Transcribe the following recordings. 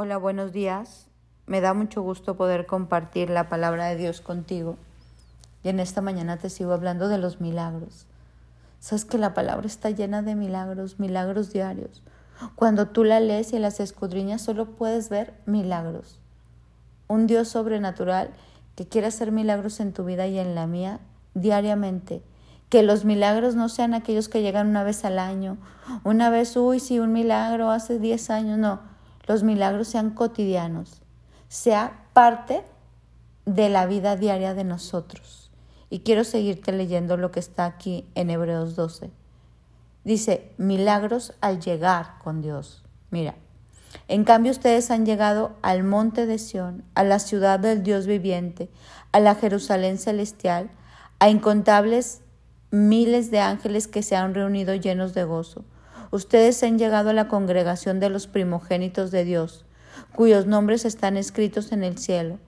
Hola, buenos días. Me da mucho gusto poder compartir la palabra de Dios contigo. Y en esta mañana te sigo hablando de los milagros. Sabes que la palabra está llena de milagros, milagros diarios. Cuando tú la lees y las escudriñas solo puedes ver milagros. Un Dios sobrenatural que quiere hacer milagros en tu vida y en la mía diariamente. Que los milagros no sean aquellos que llegan una vez al año. Una vez, uy, sí, un milagro hace 10 años. No, los milagros sean cotidianos, sea parte de la vida diaria de nosotros. Y quiero seguirte leyendo lo que está aquí en Hebreos 12. Dice, milagros al llegar con Dios. Mira, en cambio ustedes han llegado al monte de Sión, a la ciudad del Dios viviente, a la Jerusalén celestial, a incontables miles de ángeles que se han reunido llenos de gozo ustedes han llegado a la congregación de los primogénitos de Dios, cuyos nombres están escritos en el cielo.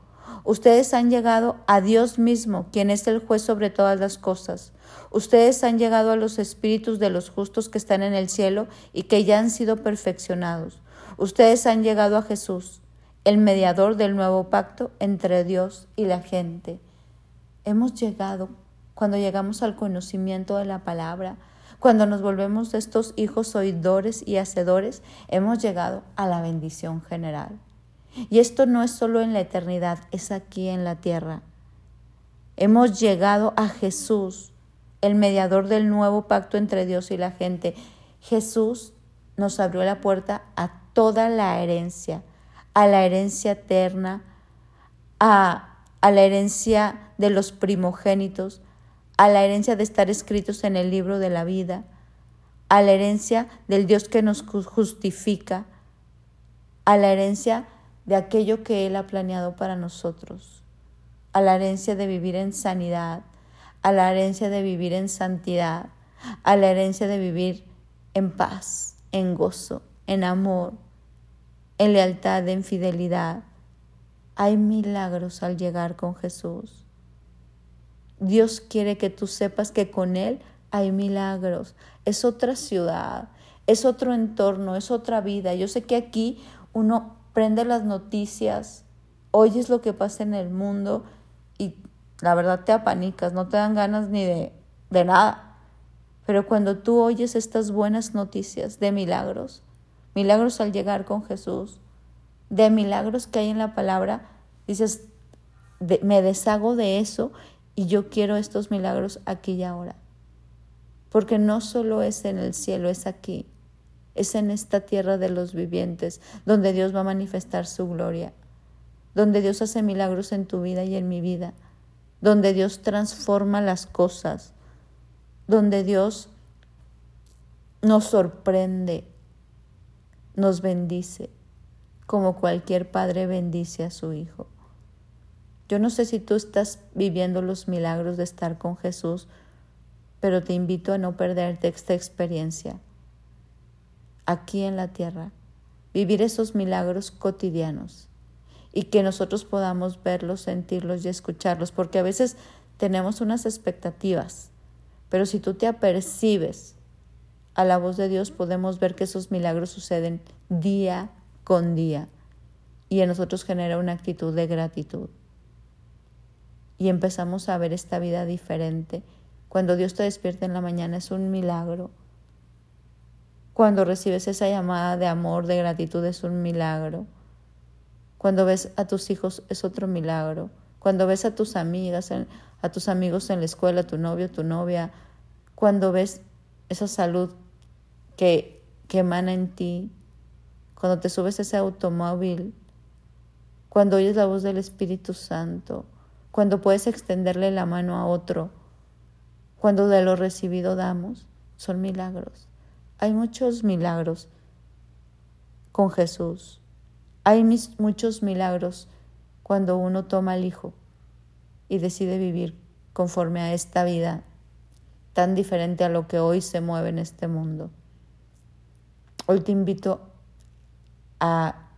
Ustedes han llegado a Dios mismo, quien es el juez sobre todas las cosas. Ustedes han llegado a los espíritus de los justos que están en el cielo y que ya han sido perfeccionados. Ustedes han llegado a Jesús, el mediador del nuevo pacto entre Dios y la gente. Hemos llegado cuando llegamos al conocimiento de la palabra, cuando nos volvemos estos hijos oidores y hacedores, hemos llegado a la bendición general. Y esto no es solo en la eternidad, es aquí en la tierra. Hemos llegado a Jesús, el mediador del nuevo pacto entre Dios y la gente. Jesús nos abrió la puerta a toda la herencia, a la herencia eterna, a, a la herencia de los primogénitos, a la herencia de estar escritos en el libro de la vida, a la herencia del Dios que nos justifica, a la herencia de aquello que Él ha planeado para nosotros, a la herencia de vivir en sanidad, a la herencia de vivir en santidad, a la herencia de vivir en paz, en gozo, en amor, en lealtad, en fidelidad. Hay milagros al llegar con Jesús. Dios quiere que tú sepas que con Él hay milagros. Es otra ciudad, es otro entorno, es otra vida. Yo sé que aquí uno prende las noticias, oyes lo que pasa en el mundo y la verdad te apanicas, no te dan ganas ni de, de nada. Pero cuando tú oyes estas buenas noticias de milagros, milagros al llegar con Jesús, de milagros que hay en la palabra, dices, me deshago de eso y yo quiero estos milagros aquí y ahora. Porque no solo es en el cielo, es aquí. Es en esta tierra de los vivientes, donde Dios va a manifestar su gloria, donde Dios hace milagros en tu vida y en mi vida, donde Dios transforma las cosas, donde Dios nos sorprende, nos bendice, como cualquier padre bendice a su hijo. Yo no sé si tú estás viviendo los milagros de estar con Jesús, pero te invito a no perderte esta experiencia aquí en la tierra, vivir esos milagros cotidianos y que nosotros podamos verlos, sentirlos y escucharlos, porque a veces tenemos unas expectativas, pero si tú te apercibes a la voz de Dios, podemos ver que esos milagros suceden día con día y en nosotros genera una actitud de gratitud y empezamos a ver esta vida diferente. Cuando Dios te despierta en la mañana es un milagro. Cuando recibes esa llamada de amor, de gratitud, es un milagro. Cuando ves a tus hijos es otro milagro. Cuando ves a tus amigas, a tus amigos en la escuela, tu novio, tu novia, cuando ves esa salud que, que emana en ti, cuando te subes ese automóvil, cuando oyes la voz del Espíritu Santo, cuando puedes extenderle la mano a otro, cuando de lo recibido damos, son milagros. Hay muchos milagros con Jesús. Hay muchos milagros cuando uno toma al Hijo y decide vivir conforme a esta vida tan diferente a lo que hoy se mueve en este mundo. Hoy te invito a,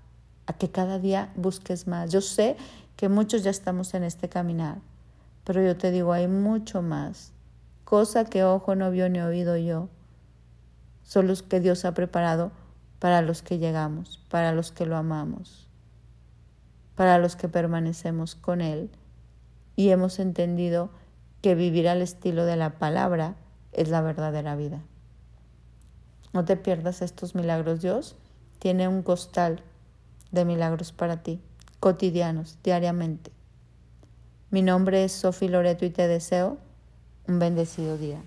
a que cada día busques más. Yo sé que muchos ya estamos en este caminar, pero yo te digo, hay mucho más, cosa que ojo no vio ni oído yo, son los que Dios ha preparado para los que llegamos, para los que lo amamos, para los que permanecemos con Él y hemos entendido que vivir al estilo de la palabra es la verdadera vida. No te pierdas estos milagros. Dios tiene un costal de milagros para ti, cotidianos, diariamente. Mi nombre es Sofi Loreto y te deseo un bendecido día.